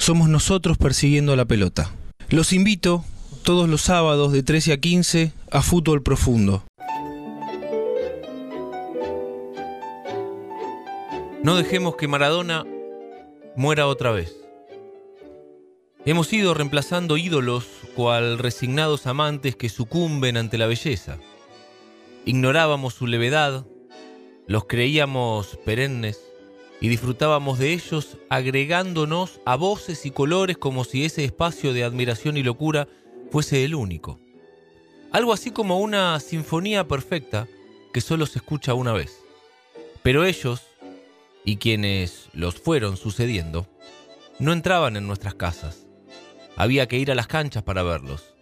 somos nosotros persiguiendo la pelota. Los invito todos los sábados de 13 a 15 a Fútbol Profundo. No dejemos que Maradona muera otra vez. Hemos ido reemplazando ídolos cual resignados amantes que sucumben ante la belleza. Ignorábamos su levedad, los creíamos perennes y disfrutábamos de ellos agregándonos a voces y colores como si ese espacio de admiración y locura fuese el único. Algo así como una sinfonía perfecta que solo se escucha una vez. Pero ellos, y quienes los fueron sucediendo, no entraban en nuestras casas. Había que ir a las canchas para verlos.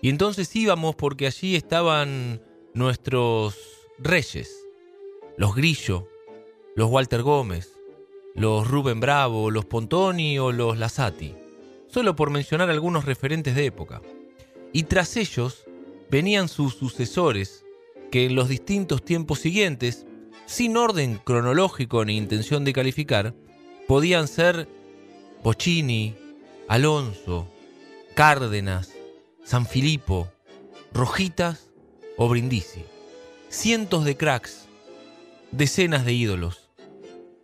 Y entonces íbamos porque allí estaban nuestros reyes, los Grillo, los Walter Gómez, los Rubén Bravo, los Pontoni o los Lasati, solo por mencionar algunos referentes de época. Y tras ellos venían sus sucesores, que en los distintos tiempos siguientes, sin orden cronológico ni intención de calificar, podían ser Bocini, Alonso, Cárdenas, San Filipo, Rojitas o Brindisi. Cientos de cracks, decenas de ídolos.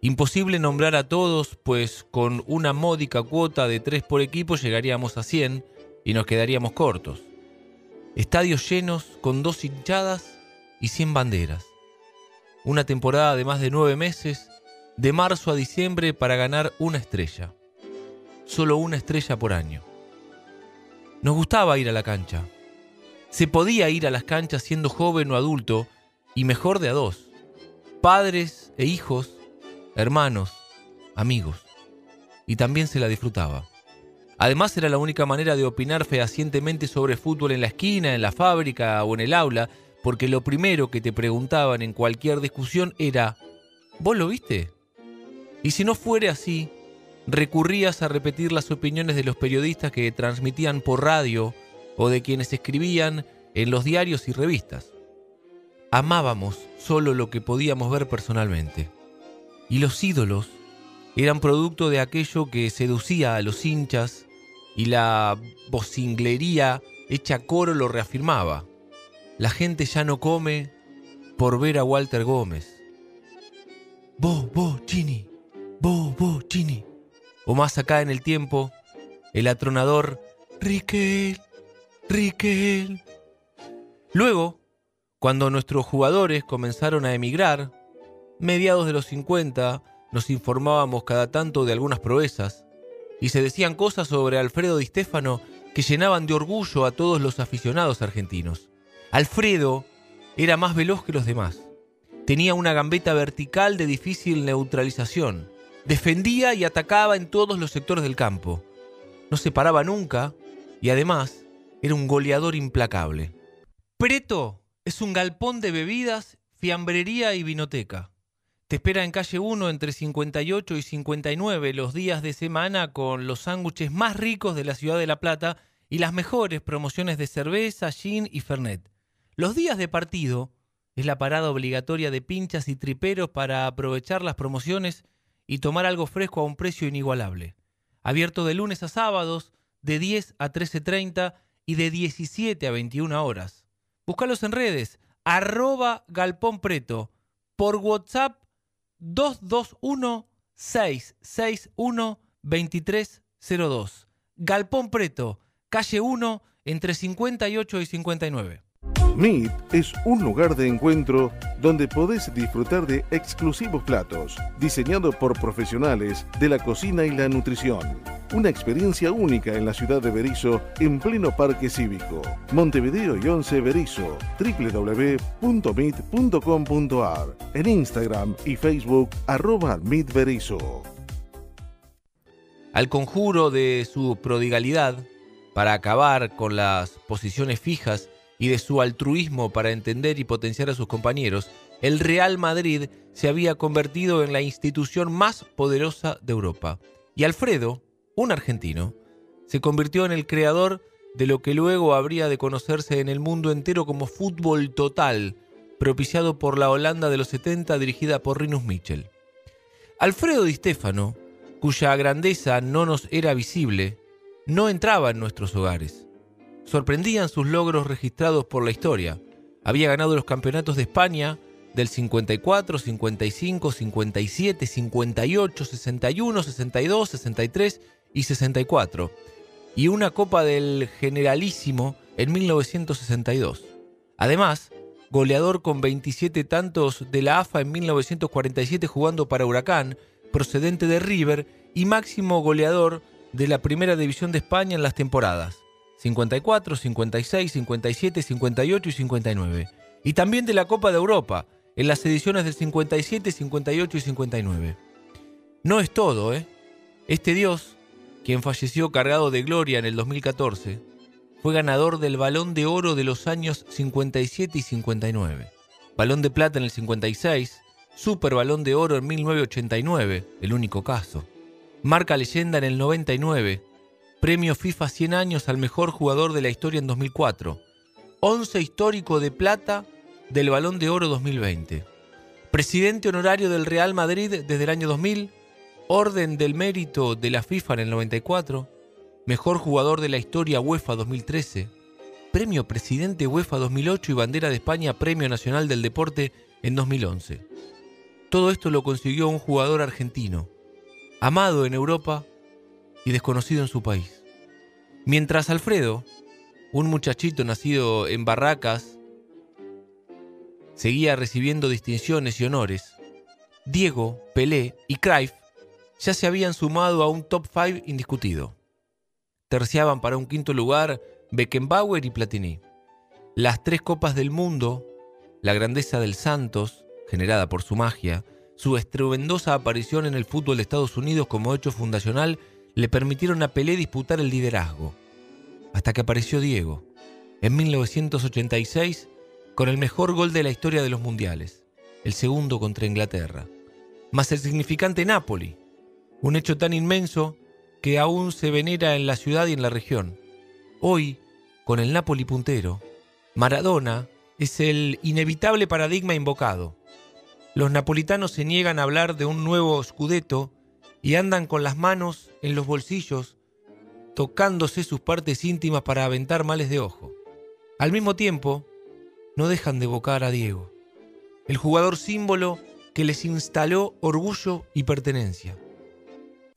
Imposible nombrar a todos, pues con una módica cuota de tres por equipo llegaríamos a 100 y nos quedaríamos cortos. Estadios llenos con dos hinchadas y 100 banderas. Una temporada de más de nueve meses, de marzo a diciembre para ganar una estrella. Solo una estrella por año. Nos gustaba ir a la cancha. Se podía ir a las canchas siendo joven o adulto, y mejor de a dos. Padres e hijos, hermanos, amigos. Y también se la disfrutaba. Además era la única manera de opinar fehacientemente sobre fútbol en la esquina, en la fábrica o en el aula, porque lo primero que te preguntaban en cualquier discusión era, ¿vos lo viste? Y si no fuere así, recurrías a repetir las opiniones de los periodistas que transmitían por radio o de quienes escribían en los diarios y revistas. Amábamos solo lo que podíamos ver personalmente. Y los ídolos eran producto de aquello que seducía a los hinchas y la vocinglería hecha coro lo reafirmaba. La gente ya no come por ver a Walter Gómez. Bo, bo, chini, bo, bo, chini o más acá en el tiempo, el atronador Riquel, Riquel. Luego, cuando nuestros jugadores comenzaron a emigrar, mediados de los 50, nos informábamos cada tanto de algunas proezas y se decían cosas sobre Alfredo Di Stefano que llenaban de orgullo a todos los aficionados argentinos. Alfredo era más veloz que los demás. Tenía una gambeta vertical de difícil neutralización Defendía y atacaba en todos los sectores del campo. No se paraba nunca y además era un goleador implacable. Preto es un galpón de bebidas, fiambrería y vinoteca. Te espera en calle 1 entre 58 y 59 los días de semana con los sándwiches más ricos de la ciudad de La Plata y las mejores promociones de cerveza, gin y fernet. Los días de partido es la parada obligatoria de pinchas y triperos para aprovechar las promociones y tomar algo fresco a un precio inigualable. Abierto de lunes a sábados, de 10 a 13.30 y de 17 a 21 horas. Búscalos en redes, arroba Galpón Preto, por WhatsApp 221-661-2302. Galpón Preto, calle 1, entre 58 y 59. Meet es un lugar de encuentro donde podés disfrutar de exclusivos platos, diseñados por profesionales de la cocina y la nutrición. Una experiencia única en la ciudad de Berizo, en pleno parque cívico. Montevideo y 11 Berizo, www.meet.com.ar, en Instagram y Facebook, arroba Meet Al conjuro de su prodigalidad, para acabar con las posiciones fijas y de su altruismo para entender y potenciar a sus compañeros, el Real Madrid se había convertido en la institución más poderosa de Europa. Y Alfredo, un argentino, se convirtió en el creador de lo que luego habría de conocerse en el mundo entero como fútbol total, propiciado por la Holanda de los 70 dirigida por Rinus Michel. Alfredo Di Stefano, cuya grandeza no nos era visible, no entraba en nuestros hogares. Sorprendían sus logros registrados por la historia. Había ganado los campeonatos de España del 54, 55, 57, 58, 61, 62, 63 y 64 y una Copa del Generalísimo en 1962. Además, goleador con 27 tantos de la AFA en 1947 jugando para Huracán, procedente de River y máximo goleador de la Primera División de España en las temporadas 54, 56, 57, 58 y 59. Y también de la Copa de Europa en las ediciones del 57, 58 y 59. No es todo, ¿eh? Este dios quien falleció cargado de gloria en el 2014, fue ganador del Balón de Oro de los años 57 y 59, Balón de Plata en el 56, Super Balón de Oro en 1989, el único caso, Marca Leyenda en el 99, Premio FIFA 100 años al mejor jugador de la historia en 2004, 11 histórico de plata del Balón de Oro 2020, presidente honorario del Real Madrid desde el año 2000, Orden del Mérito de la FIFA en el 94, Mejor Jugador de la Historia UEFA 2013, Premio Presidente UEFA 2008 y Bandera de España Premio Nacional del Deporte en 2011. Todo esto lo consiguió un jugador argentino, amado en Europa y desconocido en su país. Mientras Alfredo, un muchachito nacido en Barracas, seguía recibiendo distinciones y honores, Diego, Pelé y Cruyff ya se habían sumado a un top 5 indiscutido. Terciaban para un quinto lugar Beckenbauer y Platini. Las tres copas del mundo, la grandeza del Santos, generada por su magia, su estruendosa aparición en el fútbol de Estados Unidos como hecho fundacional, le permitieron a Pelé disputar el liderazgo. Hasta que apareció Diego, en 1986, con el mejor gol de la historia de los mundiales, el segundo contra Inglaterra, más el significante Napoli, un hecho tan inmenso que aún se venera en la ciudad y en la región. Hoy, con el Napoli puntero, Maradona es el inevitable paradigma invocado. Los napolitanos se niegan a hablar de un nuevo Scudetto y andan con las manos en los bolsillos, tocándose sus partes íntimas para aventar males de ojo. Al mismo tiempo, no dejan de evocar a Diego, el jugador símbolo que les instaló orgullo y pertenencia.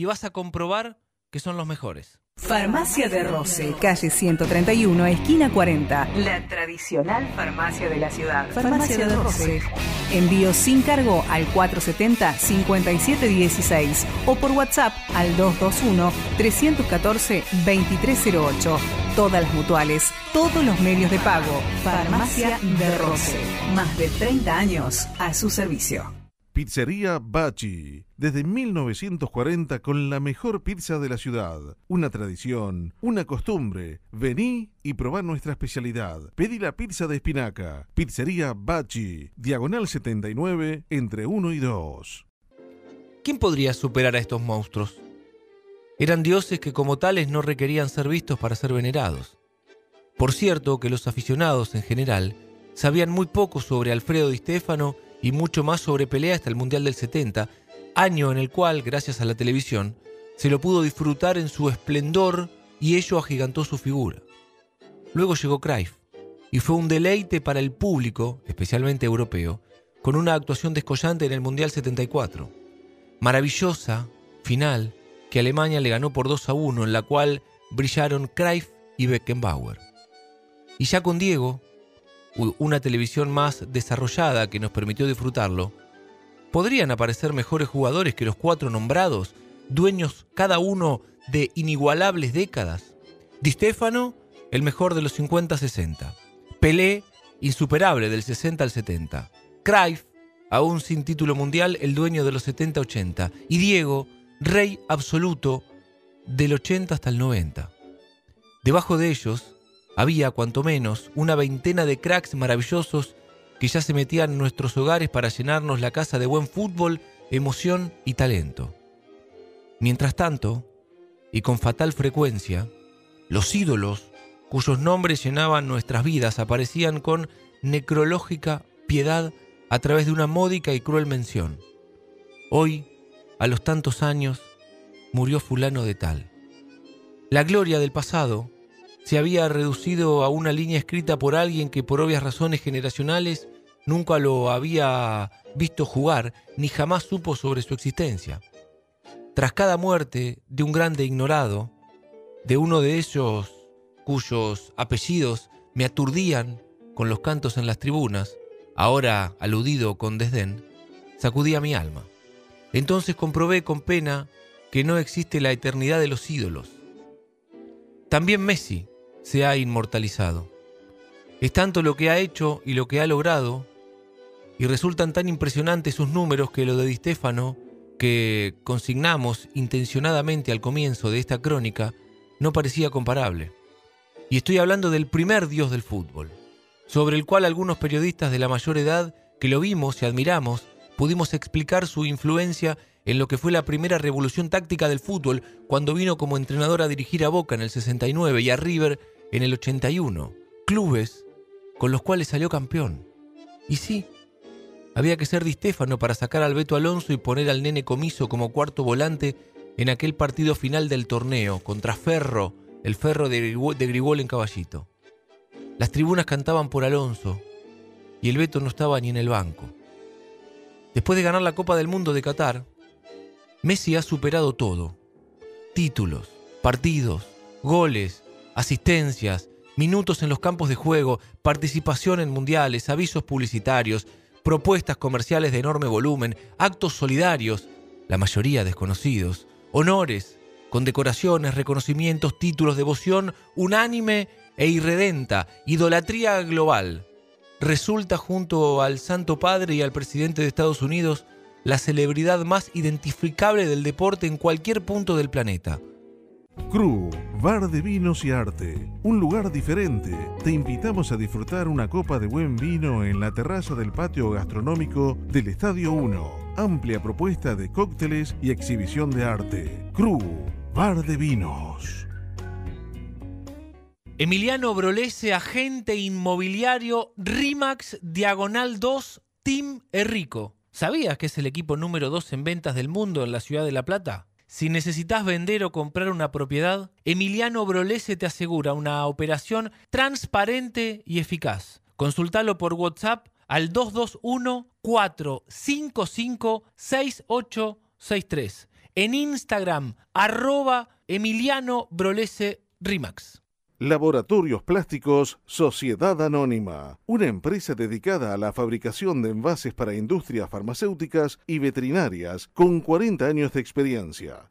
y vas a comprobar que son los mejores. Farmacia de Roce, calle 131, esquina 40. La tradicional farmacia de la ciudad. Farmacia, de Roce. Envío sin cargo al 470-5716 o por WhatsApp al 221-314-2308. Todas las mutuales, todos los medios de pago. Farmacia de Roce. Más de 30 años a su servicio. Pizzería Bachi. Desde 1940 con la mejor pizza de la ciudad. Una tradición, una costumbre. Vení y probá nuestra especialidad. Pedí la pizza de espinaca. Pizzería Bachi. Diagonal 79 entre 1 y 2. ¿Quién podría superar a estos monstruos? Eran dioses que como tales no requerían ser vistos para ser venerados. Por cierto que los aficionados en general sabían muy poco sobre Alfredo Di Stefano y mucho más sobre pelea hasta el Mundial del 70, año en el cual, gracias a la televisión, se lo pudo disfrutar en su esplendor y ello agigantó su figura. Luego llegó Cruyff, y fue un deleite para el público, especialmente europeo, con una actuación descollante en el Mundial 74. Maravillosa final que Alemania le ganó por 2 a 1, en la cual brillaron Cruyff y Beckenbauer. Y ya con Diego, una televisión más desarrollada que nos permitió disfrutarlo, podrían aparecer mejores jugadores que los cuatro nombrados, dueños cada uno de inigualables décadas. Di Stefano, el mejor de los 50-60. Pelé, insuperable del 60 al 70. Cruyff, aún sin título mundial, el dueño de los 70-80. Y Diego, rey absoluto del 80 hasta el 90. Debajo de ellos había, cuanto menos, una veintena de cracks maravillosos que ya se metían en nuestros hogares para llenarnos la casa de buen fútbol, emoción y talento. Mientras tanto, y con fatal frecuencia, los ídolos cuyos nombres llenaban nuestras vidas aparecían con necrológica piedad a través de una módica y cruel mención. Hoy, a los tantos años, murió fulano de tal. La gloria del pasado se había reducido a una línea escrita por alguien que por obvias razones generacionales nunca lo había visto jugar ni jamás supo sobre su existencia. Tras cada muerte de un grande ignorado, de uno de ellos cuyos apellidos me aturdían con los cantos en las tribunas, ahora aludido con desdén, sacudía mi alma. Entonces comprobé con pena que no existe la eternidad de los ídolos. También Messi se ha inmortalizado. Es tanto lo que ha hecho y lo que ha logrado, y resultan tan impresionantes sus números que lo de Di Stefano, que consignamos intencionadamente al comienzo de esta crónica, no parecía comparable. Y estoy hablando del primer dios del fútbol, sobre el cual algunos periodistas de la mayor edad que lo vimos y admiramos, pudimos explicar su influencia en lo que fue la primera revolución táctica del fútbol cuando vino como entrenador a dirigir a Boca en el 69 y a River en el 81, clubes con los cuales salió campeón. Y sí, había que ser Di Stefano para sacar al Beto Alonso y poner al nene comiso como cuarto volante en aquel partido final del torneo contra Ferro el ferro de, Grigol en caballito. Las tribunas cantaban por Alonso y el Beto no estaba ni en el banco. Después de ganar la Copa del Mundo de Qatar, Messi ha superado todo. Títulos, partidos, goles, asistencias, minutos en los campos de juego, participación en mundiales, avisos publicitarios, propuestas comerciales de enorme volumen, actos solidarios, la mayoría desconocidos, honores, condecoraciones, reconocimientos, títulos, devoción unánime e irredenta, idolatría global. Resulta junto al Santo Padre y al presidente de Estados Unidos la celebridad más identificable del deporte en cualquier punto del planeta. Cru, bar de vinos y arte, un lugar diferente. Te invitamos a disfrutar una copa de buen vino en la terraza del patio gastronómico del Estadio 1. Amplia propuesta de cócteles y exhibición de arte. Cru, Bar de Vinos. Emiliano Brolese, agente inmobiliario RIMAX Diagonal 2, Team Errico. ¿Sabías que es el equipo número 2 en ventas del mundo en la ciudad de La Plata? Si necesitas vender o comprar una propiedad, Emiliano Brolese te asegura una operación transparente y eficaz. Consultalo por WhatsApp al 221 455 6863 en Instagram, arroba Emiliano Brolese Rimax. Laboratorios Plásticos Sociedad Anónima, una empresa dedicada a la fabricación de envases para industrias farmacéuticas y veterinarias con 40 años de experiencia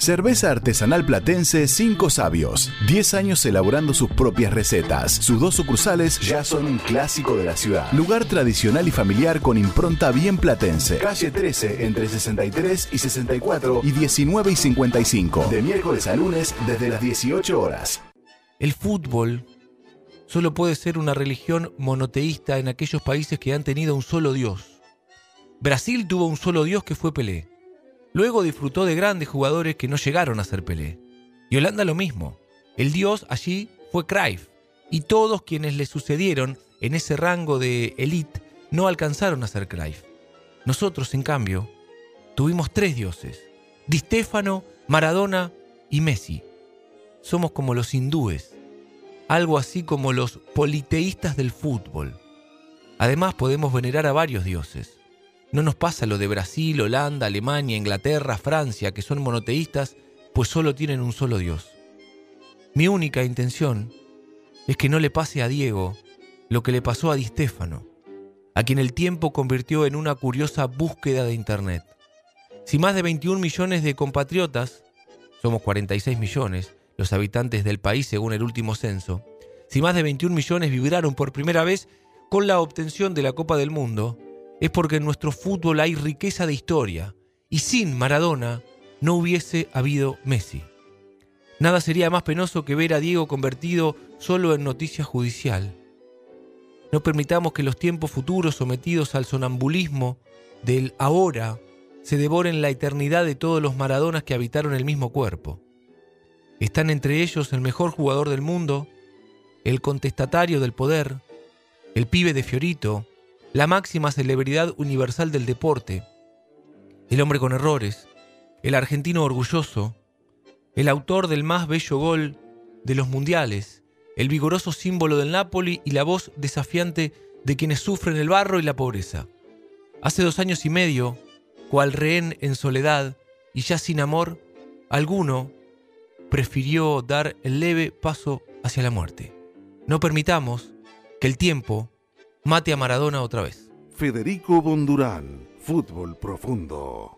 Cerveza artesanal platense Cinco Sabios. 10 años elaborando sus propias recetas. Sus dos sucursales ya son un clásico de la ciudad. Lugar tradicional y familiar con impronta bien platense. Calle 13 entre 63 y 64 y 19 y 55. De miércoles a lunes desde las 18 horas. El fútbol solo puede ser una religión monoteísta en aquellos países que han tenido un solo Dios. Brasil tuvo un solo Dios que fue Pelé. Luego disfrutó de grandes jugadores que no llegaron a ser Pelé. Y Holanda lo mismo. El dios allí fue Cruyff. Y todos quienes le sucedieron en ese rango de elite no alcanzaron a ser Cruyff. Nosotros, en cambio, tuvimos tres dioses. Di Stefano, Maradona y Messi. Somos como los hindúes. Algo así como los politeístas del fútbol. Además podemos venerar a varios dioses. No nos pasa lo de Brasil, Holanda, Alemania, Inglaterra, Francia, que son monoteístas, pues solo tienen un solo Dios. Mi única intención es que no le pase a Diego lo que le pasó a Di Stefano, a quien el tiempo convirtió en una curiosa búsqueda de Internet. Si más de 21 millones de compatriotas, somos 46 millones, los habitantes del país según el último censo, si más de 21 millones vibraron por primera vez con la obtención de la Copa del Mundo, es porque en nuestro fútbol hay riqueza de historia y sin Maradona no hubiese habido Messi. Nada sería más penoso que ver a Diego convertido solo en noticia judicial. No permitamos que los tiempos futuros sometidos al sonambulismo del ahora se devoren la eternidad de todos los Maradonas que habitaron el mismo cuerpo. Están entre ellos el mejor jugador del mundo, el contestatario del poder, el pibe de Fiorito, la máxima celebridad universal del deporte, el hombre con errores, el argentino orgulloso, el autor del más bello gol de los mundiales, el vigoroso símbolo del Napoli y la voz desafiante de quienes sufren el barro y la pobreza. Hace dos años y medio, cual rehén en soledad y ya sin amor, alguno prefirió dar el leve paso hacia la muerte. No permitamos que el tiempo mate a Maradona otra vez. Federico Bondurán, Fútbol Profundo.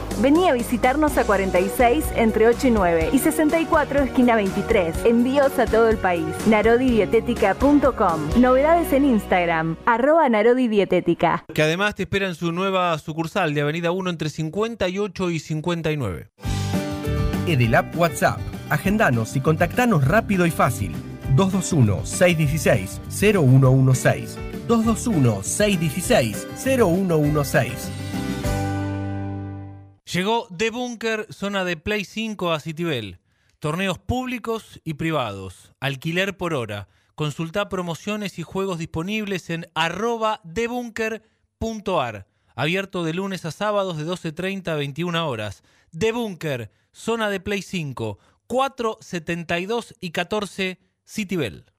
Vení a visitarnos a 46 entre 8 y 9 y 64 esquina 23. Envíos a todo el país. Narodidietética.com. Novedades en Instagram. Arroba Narodidietética. Que además te espera en su nueva sucursal de Avenida 1 entre 58 y 59. Edelap WhatsApp. Agendanos y contactanos rápido y fácil. 221-616-0116. 221-616-0116. Llegó The Bunker, zona de Play 5 a Citibel. Torneos públicos y privados. Alquiler por hora. Consulta promociones y juegos disponibles en arroba debunker.ar. Abierto de lunes a sábados de 12.30 a 21 horas. The Bunker, zona de Play 5. 472 y 14 Citibel.